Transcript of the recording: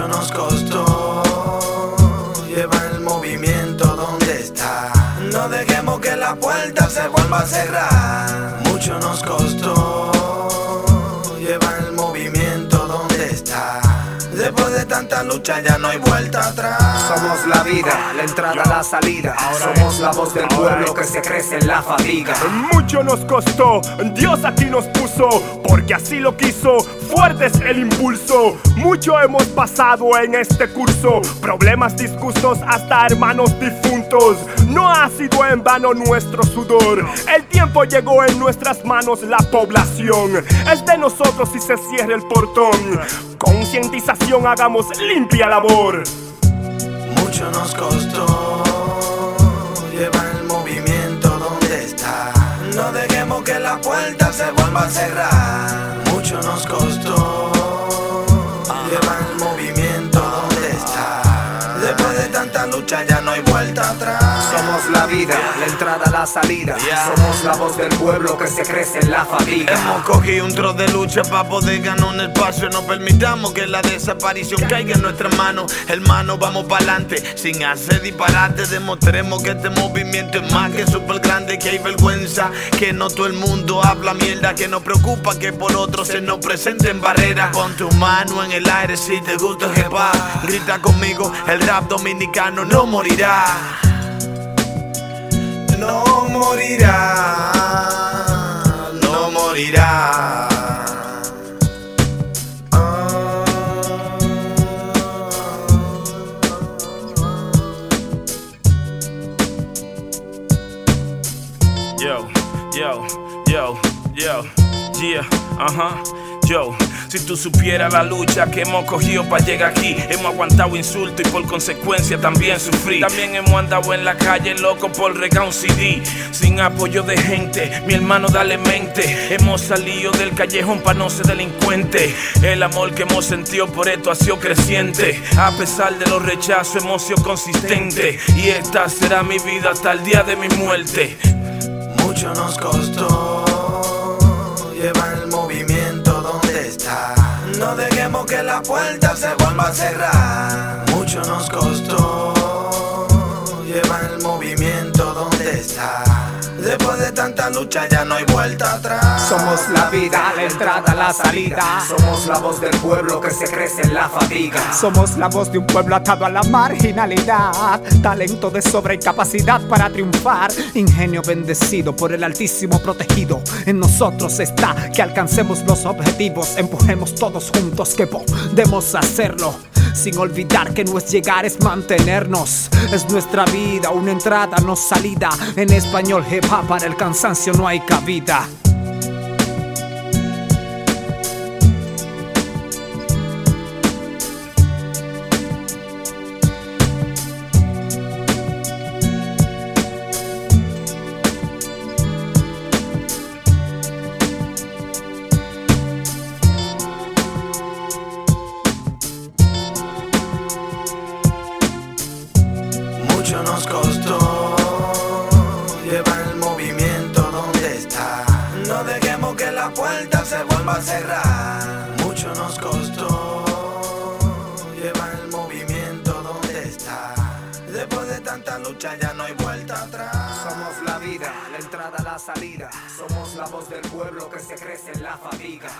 Mucho nos costó llevar el movimiento donde está. No dejemos que la puerta se vuelva a cerrar. Mucho nos costó lucha ya no hay vuelta atrás. Somos la vida, la entrada, la salida. Somos la voz del pueblo que se crece en la fatiga. Mucho nos costó, Dios aquí nos puso, porque así lo quiso. Fuerte es el impulso. Mucho hemos pasado en este curso, problemas, disgustos, hasta hermanos difuntos. No ha sido en vano nuestro sudor. El tiempo llegó en nuestras manos, la población. Es de nosotros si se cierra el portón. Concientización, hagamos limpia labor. Mucho nos costó llevar el movimiento donde está. No dejemos que la puerta se vuelva a cerrar. Mucho nos costó la vida, la entrada, la salida. Somos la voz del pueblo que se crece en la fatiga. Hemos cogido un trozo de lucha para poder ganar un espacio. No permitamos que la desaparición caiga en nuestras manos. Hermano, vamos para adelante sin hacer disparate. Demostremos que este movimiento es más que súper grande. Que hay vergüenza, que no todo el mundo habla mierda. Que nos preocupa que por otros se nos presenten barreras. Pon tu mano en el aire si te gusta el hip hop. Grita conmigo, el rap dominicano no morirá. No morirá. No morirá. Yo, yo, yo, yo, yeah, ajá, yo. Si tú supieras la lucha que hemos cogido para llegar aquí, hemos aguantado insultos y por consecuencia también sufrí. También hemos andado en la calle loco por regar un CD, sin apoyo de gente. Mi hermano, dale mente. Hemos salido del callejón para no ser delincuente. El amor que hemos sentido por esto ha sido creciente. A pesar de los rechazos, hemos sido consistentes. Y esta será mi vida hasta el día de mi muerte. Mucho nos costó llevar Que la puerta se vuelva a cerrar. Mucho nos costó llevar el movimiento donde está. Después de tanta lucha ya no hay vuelta atrás. Somos la vida, la entrada, la salida. Somos la voz del pueblo que se crece en la fatiga. Somos la voz de un pueblo atado a la marginalidad. Talento de sobra y capacidad para triunfar. Ingenio bendecido por el Altísimo protegido. En nosotros está que alcancemos los objetivos. Empujemos todos juntos que podemos hacerlo. Sin olvidar que no es llegar, es mantenernos. Es nuestra vida, una entrada, no salida. En español, hip para el cansancio no hay cabida. La puerta se vuelva a cerrar. Mucho nos costó llevar el movimiento donde está. Después de tanta lucha ya no hay vuelta atrás. Somos la vida, la entrada, la salida. Somos la voz del pueblo que se crece en la fatiga.